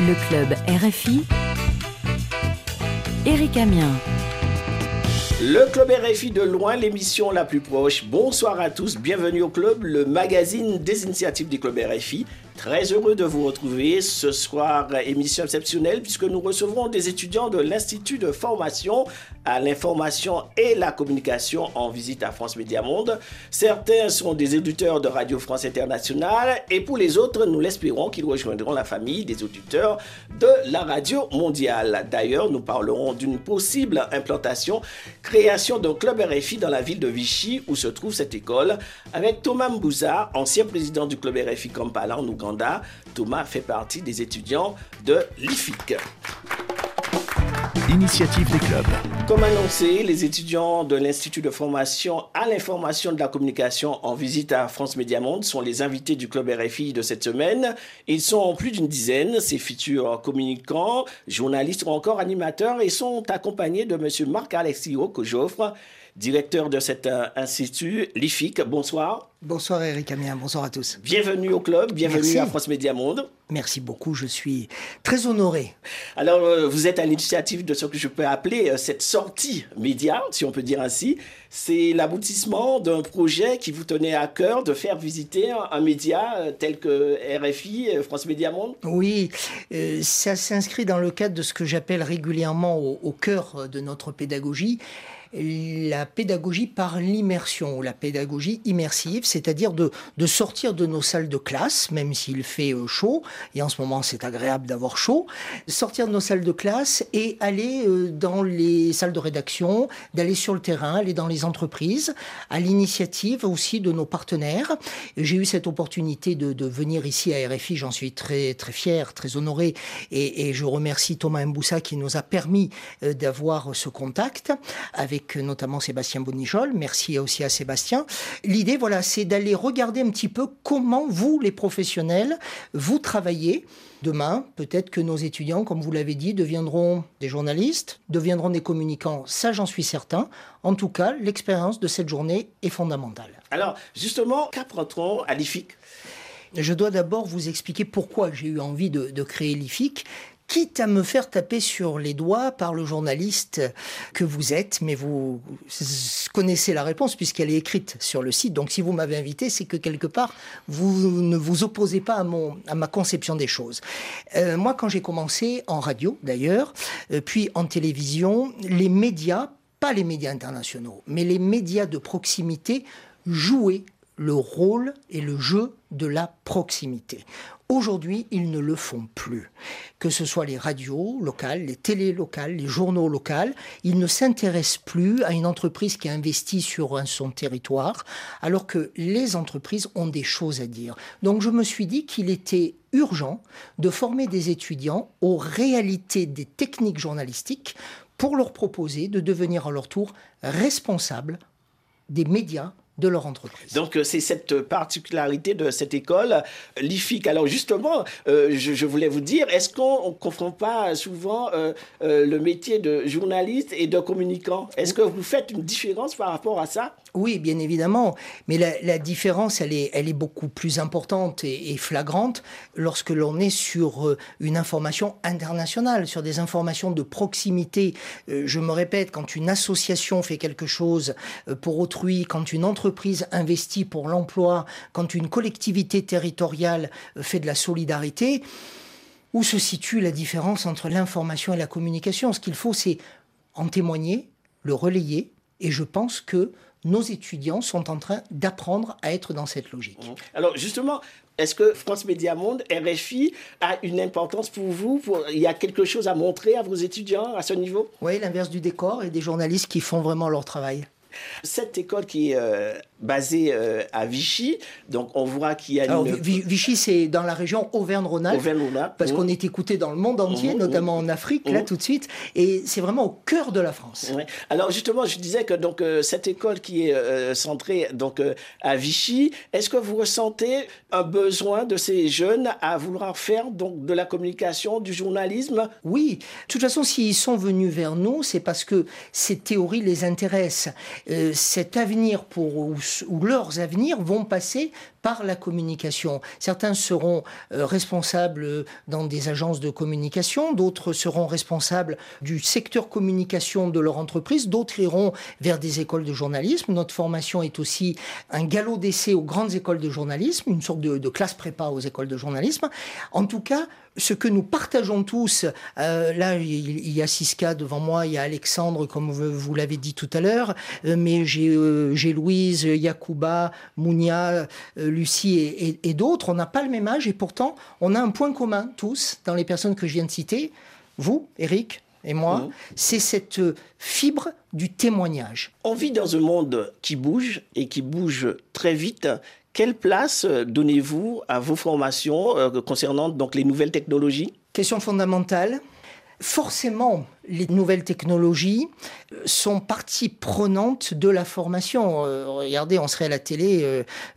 Le club RFI. Eric Amien. Le club RFI de loin, l'émission la plus proche. Bonsoir à tous, bienvenue au club, le magazine des initiatives du club RFI. Très heureux de vous retrouver ce soir, émission exceptionnelle, puisque nous recevrons des étudiants de l'Institut de formation à l'information et la communication en visite à France Média Monde. Certains sont des auditeurs de Radio France Internationale, et pour les autres, nous l'espérons qu'ils rejoindront la famille des auditeurs de la radio mondiale. D'ailleurs, nous parlerons d'une possible implantation, création d'un club RFI dans la ville de Vichy, où se trouve cette école, avec Thomas Mbouza, ancien président du club RFI Kampala en Ouganda Thomas fait partie des étudiants de l'IFIC. Initiative des clubs. Comme annoncé, les étudiants de l'Institut de formation à l'information de la communication en visite à France Média Monde sont les invités du club RFI de cette semaine. Ils sont plus d'une dizaine, ces futurs communicants, journalistes ou encore animateurs, et sont accompagnés de M. Marc-Alexis Cojoffre, directeur de cet euh, institut, l'IFIC. Bonsoir. Bonsoir Eric Amien, bonsoir à tous. Bienvenue au club, bienvenue Merci. à France Média Monde. Merci beaucoup, je suis très honoré. Alors, euh, vous êtes à l'initiative de ce que je peux appeler euh, cette sortie média, si on peut dire ainsi. C'est l'aboutissement d'un projet qui vous tenait à cœur de faire visiter un, média tel que RFI, France Média Monde. Oui, euh, ça s'inscrit dans le cadre de ce que j'appelle régulièrement au, au cœur de notre pédagogie, la pédagogie par l'immersion, la pédagogie immersive, c'est-à-dire de, sortir de nos salles de classe, même s'il fait euh, chaud, et en ce moment c'est agréable d'avoir chaud, sortir de nos salles de classe et aller euh, dans les salles de rédaction, d'aller sur le terrain, aller dans les entreprises, à l'initiative aussi de nos partenaires. J'ai eu cette opportunité de, de venir ici à RFI, j'en suis très très fier, très honoré, et, et je remercie Thomas Mboussa qui nous a permis euh, d'avoir ce contact avec notamment Sébastien Bonichol. Merci aussi à Sébastien. L'idée, voilà, c'est d'aller regarder un petit peu comment vous, les professionnels, vous travaillez. Demain, peut-être que nos étudiants, comme vous l'avez dit, deviendront des journalistes, deviendront des communicants, ça j'en suis certain. En tout cas, l'expérience de cette journée est fondamentale. Alors, justement, qu'apprend-on à l'IFIC? Je dois d'abord vous expliquer pourquoi j'ai eu envie de, de créer l'IFIC, quitte à me faire taper sur les doigts par le journaliste que vous êtes, mais vous connaissez la réponse puisqu'elle est écrite sur le site. Donc si vous m'avez invité, c'est que quelque part, vous ne vous opposez pas à, mon, à ma conception des choses. Euh, moi, quand j'ai commencé en radio, d'ailleurs, euh, puis en télévision, les médias, pas les médias internationaux, mais les médias de proximité jouaient le rôle et le jeu de la proximité. Aujourd'hui, ils ne le font plus. Que ce soit les radios locales, les télés locales, les journaux locaux, ils ne s'intéressent plus à une entreprise qui investit sur son territoire, alors que les entreprises ont des choses à dire. Donc je me suis dit qu'il était urgent de former des étudiants aux réalités des techniques journalistiques pour leur proposer de devenir à leur tour responsables des médias de leur entreprise. Donc euh, c'est cette particularité de cette école, l'IFIC. Alors justement, euh, je, je, voulais vous dire, est-ce qu'on ne confond pas souvent euh, le métier de journaliste et de communicant? Est-ce que vous faites une différence par rapport à ça? Oui, bien évidemment. Mais la, la, différence, elle est, elle est beaucoup plus importante et, et flagrante lorsque l'on est sur une information internationale, sur des informations de proximité. je me répète, quand une association fait quelque chose pour autrui, quand une entreprise entreprise investit pour l'emploi, quand une collectivité territoriale fait de la solidarité, où se situe la différence entre l'information et la communication? Ce qu'il faut, c'est en témoigner, le relayer, et je pense que nos étudiants sont en train d'apprendre à être dans cette logique. Mmh. Alors justement, est-ce que France Média Monde, RFI, a une importance pour vous pour... Il y a quelque chose à montrer à vos étudiants à ce niveau? Oui, l'inverse du décor et des journalistes qui font vraiment leur travail. Cette école qui est euh, basée euh, à Vichy, donc on voit qu'il y a Alors, une... Vichy, c'est dans la région Auvergne-Rhône-Alpes, Auvergne parce mmh. qu'on est écouté dans le monde entier, mmh, notamment mmh. en Afrique, là tout de suite, et c'est vraiment au cœur de la France. Alors justement, je disais que donc euh, cette école qui est centrée donc à Vichy, est-ce que vous ressentez un besoin de ces jeunes à vouloir faire donc de la communication, du journalisme? Oui, de toute façon, s'ils sont venus vers nous, c'est parce que ces théories les intéressent. Euh, cet avenir pour, ou, leurs avenirs vont passer par la communication. Certains seront euh, responsables dans des agences de communication, d'autres seront responsables du secteur communication de leur entreprise, d'autres iront vers des écoles de journalisme. Notre formation est aussi un galop d'essai aux grandes écoles de journalisme, une sorte de, de classe prépa aux écoles de journalisme. En tout cas, ce que nous partageons tous, euh, là il y a Siska devant moi, il y a Alexandre comme vous, l'avez dit tout à l'heure, euh, mais euh, j'ai Louise, Yacouba, Mounia, Lucie et, d'autres, on n'a pas le même âge et pourtant on a un point commun tous dans les personnes que je viens de citer, vous, Eric, et moi, mmh. c'est cette fibre du témoignage. On vit dans un monde qui bouge et qui bouge très vite. Quelle place euh, donnez-vous à vos formations euh, concernant les nouvelles technologies? Question fondamentale. Forcément, les nouvelles technologies euh, sont partie prenante de la formation. Euh, regardez, on serait à la télé,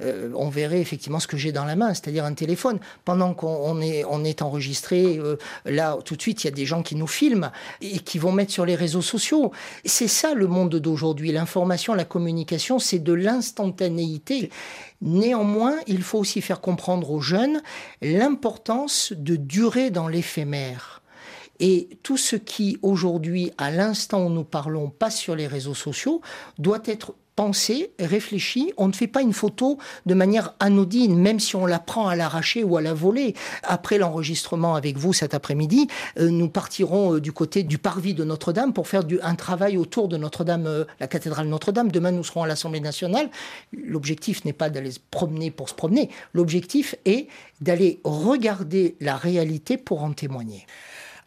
euh, on verrait effectivement ce que j'ai dans la main, c'est-à-dire un téléphone. Pendant qu'on on est enregistré, là, tout de suite, il y a des gens qui nous filment et qui vont mettre sur les réseaux sociaux. C'est ça le monde d'aujourd'hui. L'information, la communication, c'est de l'instantanéité. Néanmoins, il faut aussi faire comprendre aux jeunes l'importance de durer dans l'éphémère. Et tout ce qui, aujourd'hui, à l'instant où nous parlons, passe sur les réseaux sociaux, doit être pensé, réfléchi. On ne fait pas une photo de manière anodine, même si on la prend à l'arracher ou à la voler. Après l'enregistrement avec vous cet après-midi, euh, nous partirons euh, du côté du parvis de Notre-Dame pour faire un travail autour de Notre-Dame, euh, la cathédrale Notre-Dame. Demain, nous serons à l'Assemblée nationale. L'objectif n'est pas d'aller se promener pour se promener. L'objectif est d'aller regarder la réalité pour en témoigner.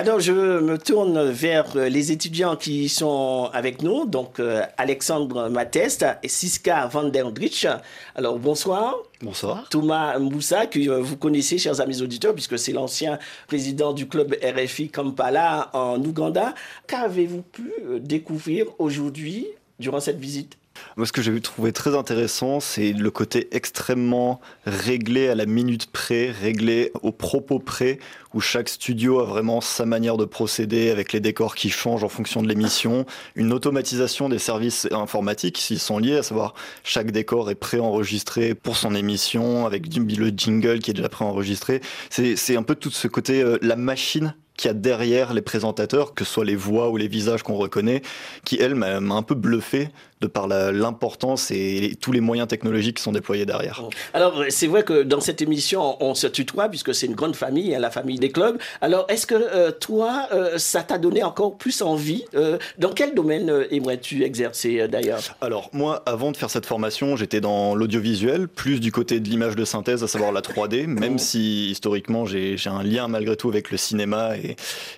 Alors, je me tourne vers les étudiants qui sont avec nous, donc euh, Alexandre Matest et Siska van der Drich. Alors, bonsoir. Bonsoir. Thomas Moussa, que euh, vous connaissez, chers amis auditeurs, puisque c'est l'ancien président du club RFI Kampala en Ouganda. Qu'avez-vous pu euh, découvrir aujourd'hui durant cette visite? Moi, ce que j'ai trouvé très intéressant, c'est le côté extrêmement réglé à la minute près, réglé au propos près, où chaque studio a vraiment sa manière de procéder avec les décors qui changent en fonction de l'émission, une automatisation des services informatiques s'ils sont liés, à savoir chaque décor est préenregistré pour son émission avec le jingle qui est déjà préenregistré. C'est un peu tout ce côté, euh, la machine qu'il y a derrière les présentateurs, que ce soit les voix ou les visages qu'on reconnaît, qui, elle, m'a un peu bluffé de par l'importance et tous les moyens technologiques qui sont déployés derrière. Alors, c'est vrai que dans cette émission, on se tutoie puisque c'est une grande famille, hein, la famille des clubs. Alors, est-ce que euh, toi, euh, ça t'a donné encore plus envie euh, Dans quel domaine aimerais-tu exercer d'ailleurs? Alors, moi, avant de faire cette formation, j'étais dans l'audiovisuel, plus du côté de l'image de synthèse, à savoir la 3D, même si historiquement j'ai un lien malgré tout avec le cinéma et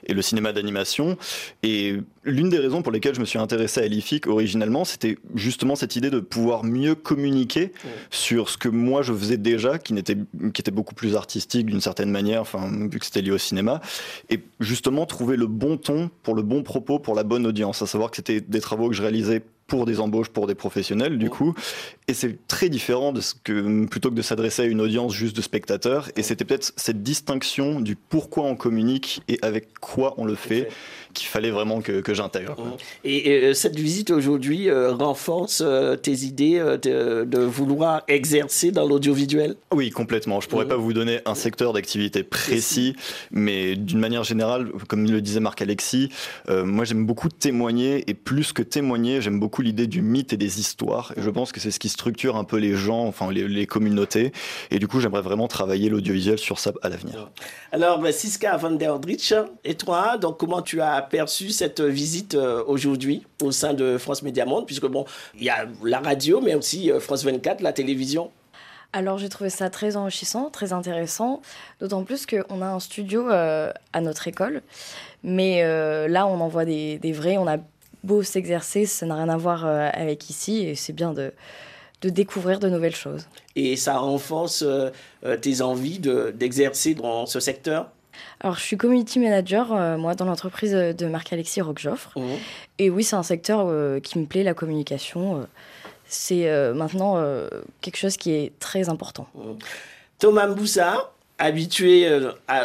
et, le cinéma d'animation. Et l'une des raisons pour lesquelles je me suis intéressé à l'IFIC originalement, c'était justement cette idée de pouvoir mieux communiquer sur ce que moi je faisais déjà, qui, n'était, qui était beaucoup plus artistique d'une certaine manière, enfin, vu que c'était lié au cinéma, et justement trouver le bon ton pour le bon propos, pour la bonne audience, à savoir que c'était des travaux que je réalisais pour des embauches pour des professionnels du coup. Et c'est très différent de ce que plutôt que de s'adresser à une audience juste de spectateurs. Et c'était peut-être cette distinction du pourquoi on communique et avec quoi on le fait qu'il fallait vraiment que, que j'intègre. Et, euh, cette visite aujourd'hui euh, renforce euh, tes idées de, vouloir exercer dans l'audiovisuel? Oui, complètement. Je pourrais pas vous donner un secteur d'activité précis, mais d'une manière générale, comme le disait Marc Alexis, moi j'aime beaucoup témoigner et plus que témoigner, j'aime beaucoup l'idée du mythe et des histoires. Et je pense que c'est ce qui structure un peu les gens, enfin les, les communautés. Et du coup, j'aimerais vraiment travailler l'audiovisuel sur ça à l'avenir. Alors, bah, Siska van der Drich, et toi, donc comment tu as perçu cette visite euh, aujourd'hui au sein de France Média Monde, puisque bon, il y a la radio, mais aussi euh, France 24, la télévision. Alors j'ai trouvé ça très enrichissant, très intéressant, d'autant plus qu'on a un studio euh, à notre école, mais là on en voit des, des vrais, on a beau s'exercer, ça n'a rien à voir avec ici, et c'est bien de, de découvrir de nouvelles choses. Et ça renforce tes envies d'exercer dans ce secteur? Alors, je suis community manager, euh, moi, dans l'entreprise de Marc-Alexis Roquejoffre. Mmh. Et oui, c'est un secteur euh, qui me plaît, la communication. Euh, c'est maintenant quelque chose qui est très important. Mmh. Thomas Mboussa, habitué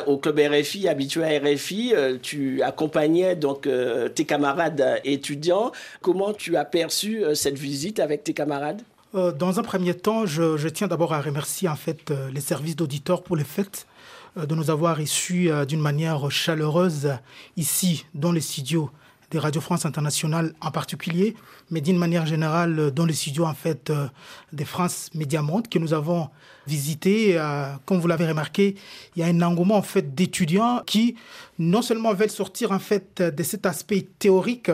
au club RFI, habitué à RFI, tu accompagnais donc tes camarades étudiants. Comment tu as perçu cette visite avec tes camarades? Dans un premier temps, je, tiens d'abord à remercier en fait les services d'auditeurs pour le fait de nous avoir reçus d'une manière chaleureuse ici dans les studios des Radio France Internationale en particulier, mais d'une manière générale euh, dans les studios en fait euh, des France Média Monde que nous avons visité. Euh, comme vous l'avez remarqué, il y a un engouement en fait d'étudiants qui non seulement veulent sortir en fait de cet aspect théorique,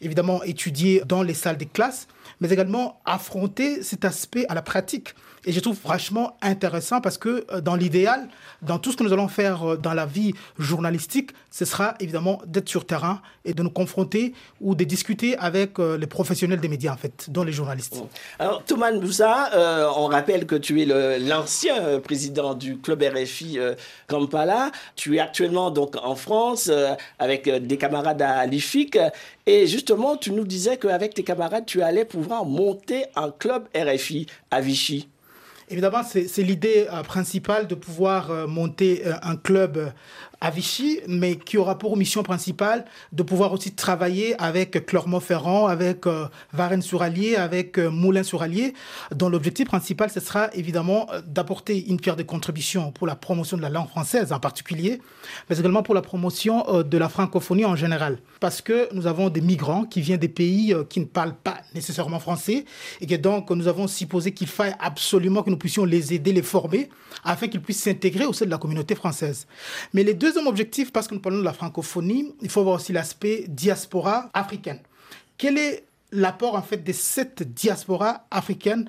évidemment étudié dans les salles des classes, mais également affronter cet aspect à la pratique. Et je trouve franchement intéressant parce que euh, dans l'idéal, dans tout ce que nous allons faire euh, dans la vie journalistique, ce sera évidemment d'être sur terrain et de nous confronter ou de discuter avec euh, les professionnels des médias, en fait, dont les journalistes. Alors, Thomas Moussa, on rappelle que tu es l'ancien président du club RFI Kampala. Tu es actuellement donc en France avec des camarades à l'IFIC. Et justement, tu nous disais qu'avec tes camarades, tu allais pouvoir monter un club RFI à Vichy. Évidemment, c'est l'idée euh, principale de pouvoir euh, monter euh, un club à Vichy, mais qui aura pour mission principale de pouvoir aussi travailler avec Clermont-Ferrand, avec Varennes-sur-Allier, avec Moulins-sur-Allier, dont l'objectif principal, ce sera évidemment d'apporter une pierre de contribution pour la promotion de la langue française en particulier, mais également pour la promotion de la francophonie en général. Parce que nous avons des migrants qui viennent des pays qui ne parlent pas nécessairement français, et que donc nous avons supposé qu'il faille absolument que nous puissions les aider, les former, afin qu'ils puissent s'intégrer au sein de la communauté française. Mais les deuxième objectif, parce que nous parlons de la francophonie, il faut voir aussi l'aspect diaspora africaine. Quel est l'apport en fait de cette diaspora africaine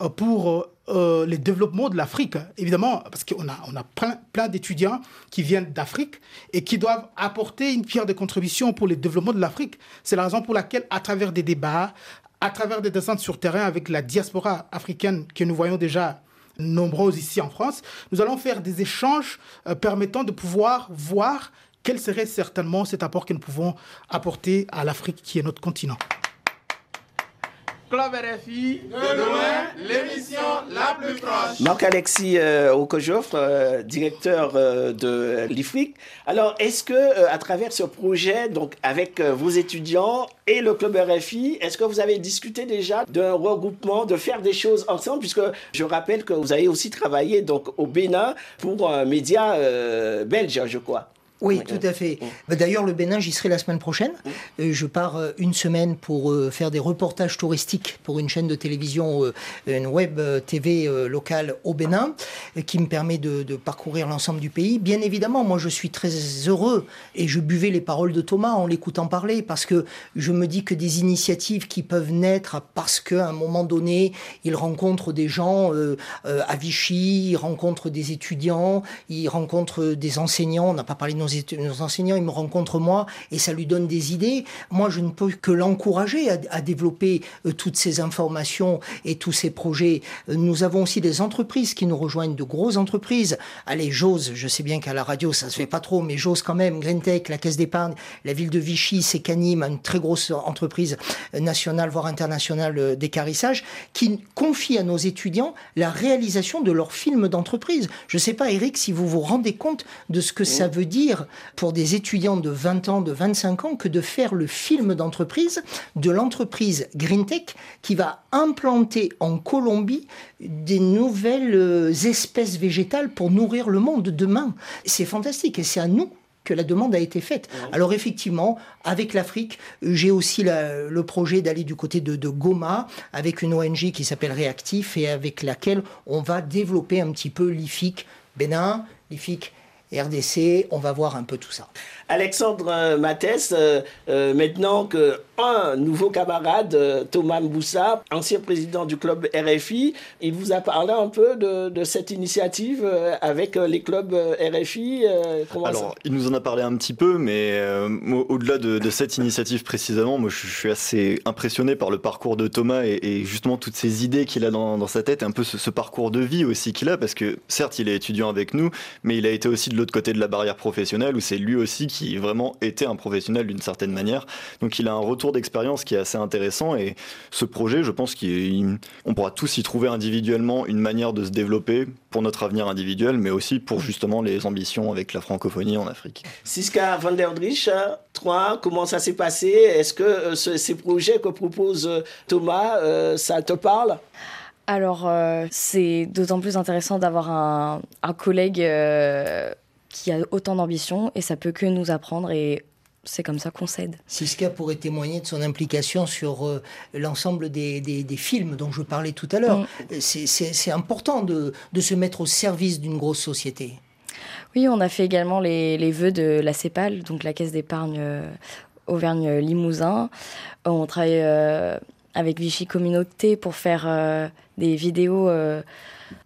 euh, pour euh, euh, le développement de l'Afrique? Évidemment, parce qu'on a, on a plein, plein d'étudiants qui viennent d'Afrique et qui doivent apporter une pierre de contribution pour le développement de l'Afrique. C'est la raison pour laquelle, à travers des débats, à travers des descentes sur terrain avec la diaspora africaine que nous voyons déjà nombreuses ici en France, nous allons faire des échanges euh, permettant de pouvoir voir quel serait certainement cet apport que nous pouvons apporter à l'Afrique qui est notre continent. Club RFI, de loin, l'émission la plus proche. Marc-Alexis euh, euh directeur euh, de l'IFRIC. Alors, est-ce que, euh, à travers ce projet, donc avec vos étudiants et le Club RFI, est-ce que vous avez discuté déjà d'un regroupement, de faire des choses ensemble? Puisque je rappelle que vous avez aussi travaillé donc, au Bénin pour un média belge, je crois. Oui, tout à fait. Bah, d'ailleurs, le Bénin, j'y serai la semaine prochaine. Euh, je pars euh, une semaine pour euh, faire des reportages touristiques pour une chaîne de télévision, une web TV locale au Bénin, qui me permet de, parcourir l'ensemble du pays. Bien évidemment, moi, je suis très heureux et je buvais les paroles de Thomas en l'écoutant parler parce que je me dis que des initiatives qui peuvent naître parce qu'à un moment donné, il rencontre des gens à Vichy, il rencontre des étudiants, il rencontre des enseignants. On n'a pas parlé de nos nos, enseignants, ils me rencontrent moi et ça lui donne des idées. Moi, je ne peux que l'encourager à, développer euh, toutes ces informations et tous ces projets. Euh, nous avons aussi des entreprises qui nous rejoignent, de grosses entreprises. Allez, j'ose, je sais bien qu'à la radio, ça se fait pas trop, mais j'ose quand même. Greentech, la Caisse d'épargne, la ville de Vichy, Secanim, une très grosse entreprise euh, nationale, voire internationale d'écarissage, qui confie à nos étudiants la réalisation de leurs films d'entreprise. Je ne sais pas, Eric, si vous vous rendez compte de ce que ça veut dire pour des étudiants de 20 ans, de 25 ans, que de faire le film d'entreprise de l'entreprise GreenTech qui va implanter en Colombie des nouvelles euh, espèces végétales pour nourrir le monde demain. C'est fantastique et c'est à nous que la demande a été faite. Alors effectivement, avec l'Afrique, j'ai aussi le projet d'aller du côté de, de, Goma avec une ONG qui s'appelle Réactif et avec laquelle on va développer un petit peu l'IFIC Bénin, l'IFIC RDC, on va voir un peu tout ça. Alexandre Mathès, euh, euh, maintenant que un nouveau camarade, euh, Thomas Mboussa, ancien président du club RFI, il vous a parlé un peu de, cette initiative avec les clubs RFI Alors, il nous en a parlé un petit peu, mais au-delà de, cette initiative précisément, moi je suis assez impressionné par le parcours de Thomas et, justement toutes ces idées qu'il a dans, sa tête, et un peu ce, ce parcours de vie aussi qu'il a, parce que certes il est étudiant avec nous, mais il a été aussi de l'autre côté de la barrière professionnelle où c'est lui aussi qui vraiment était un professionnel d'une certaine manière. Donc il a un retour d'expérience qui est assez intéressant et ce projet, je pense qu'on pourra tous y trouver individuellement une manière de se développer pour notre avenir individuel, mais aussi pour justement les ambitions avec la francophonie en Afrique. Siska van der Drich, toi, comment ça s'est passé? Est-ce que euh, ces projets que propose euh, Thomas, euh, ça te parle? Alors, c'est d'autant plus intéressant d'avoir un, collègue qui a autant d'ambition et ça peut que nous apprendre et c'est comme ça qu'on s'aide. Siska pourrait témoigner de son implication sur l'ensemble des, films dont je parlais tout à l'heure. Mm. C'est important de, se mettre au service d'une grosse société. Oui, on a fait également les, les vœux de la CEPAL, donc la Caisse d'épargne Auvergne-Limousin. On travaille euh, avec Vichy Communauté pour faire euh, des vidéos euh,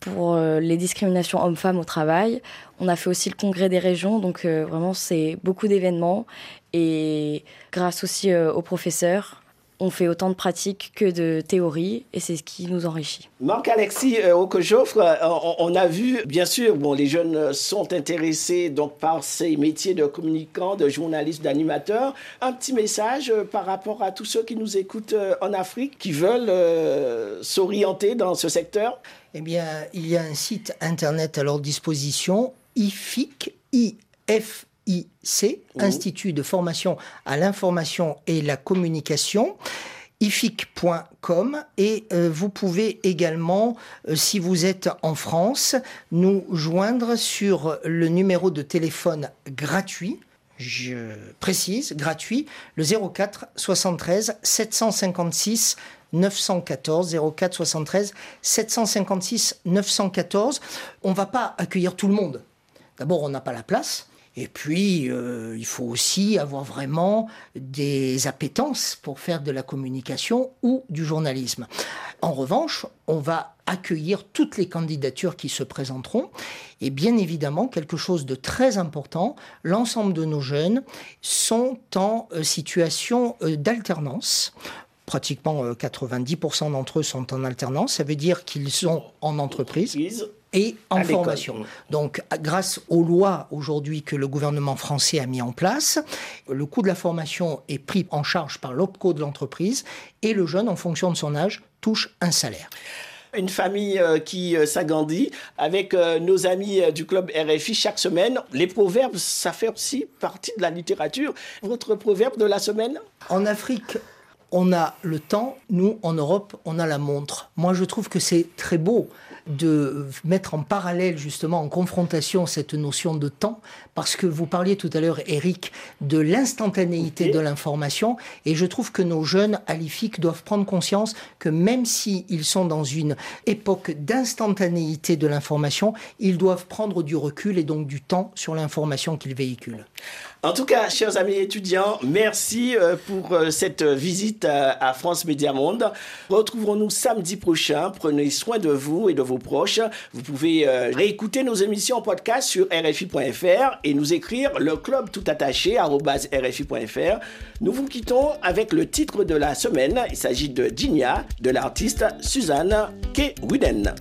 pour les discriminations hommes-femmes au travail. On a fait aussi le congrès des régions, donc vraiment c'est beaucoup d'événements. Et grâce aussi aux professeurs, on fait autant de pratiques que de théories et c'est ce qui nous enrichit. Marc-Alexis euh, euh on, a vu, bien sûr, bon, les jeunes sont intéressés donc, par ces métiers de communicants, de journalistes, d'animateurs. Un petit message euh, par rapport à tous ceux qui nous écoutent euh, en Afrique, qui veulent s'orienter dans ce secteur? Eh bien, il y a un site internet à leur disposition, IFIC, IF IC, Institut de formation à l'information et la communication ific.com et euh, vous pouvez également, euh, si vous êtes en France, nous joindre sur le numéro de téléphone gratuit, je précise, gratuit, le 04 73 756 914 04 73 756 914. On va pas accueillir tout le monde. D'abord, on n'a pas la place. Et puis, euh, il faut aussi avoir vraiment des appétences pour faire de la communication ou du journalisme. En revanche, on va accueillir toutes les candidatures qui se présenteront. Et bien évidemment, quelque chose de très important, l'ensemble de nos jeunes sont en euh, situation euh, d'alternance pratiquement 90% d'entre eux sont en alternance. Ça veut dire qu'ils sont en entreprise et en formation. Donc, grâce aux lois aujourd'hui que le gouvernement français a mis en place, le coût de la formation est pris en charge par l'OPCO de l'entreprise et le jeune, en fonction de son âge, touche un salaire une famille euh, qui euh, s'agrandit avec euh, nos amis du club RFI chaque semaine. Les proverbes, ça fait aussi partie de la littérature. Votre proverbe de la semaine? En Afrique, on a le temps, nous, en Europe, on a la montre. Moi, je trouve que c'est très beau de mettre en parallèle justement en confrontation cette notion de temps parce que vous parliez tout à l'heure Eric de l'instantanéité de l'information et je trouve que nos jeunes l'IFIC doivent prendre conscience que même s'ils sont dans une époque d'instantanéité de l'information, ils doivent prendre du recul et donc du temps sur l'information qu'ils véhiculent. En tout cas, chers amis étudiants, merci euh, pour euh, cette visite à France Média Monde. Retrouverons-nous samedi prochain. Prenez soin de vous et de vos proches. Vous pouvez euh, réécouter nos émissions en podcast sur rfi.fr et nous écrire le club tout attaché rfi.fr. Nous vous quittons avec le titre de la semaine. Il s'agit de Dinia de l'artiste Suzanne K. Widen.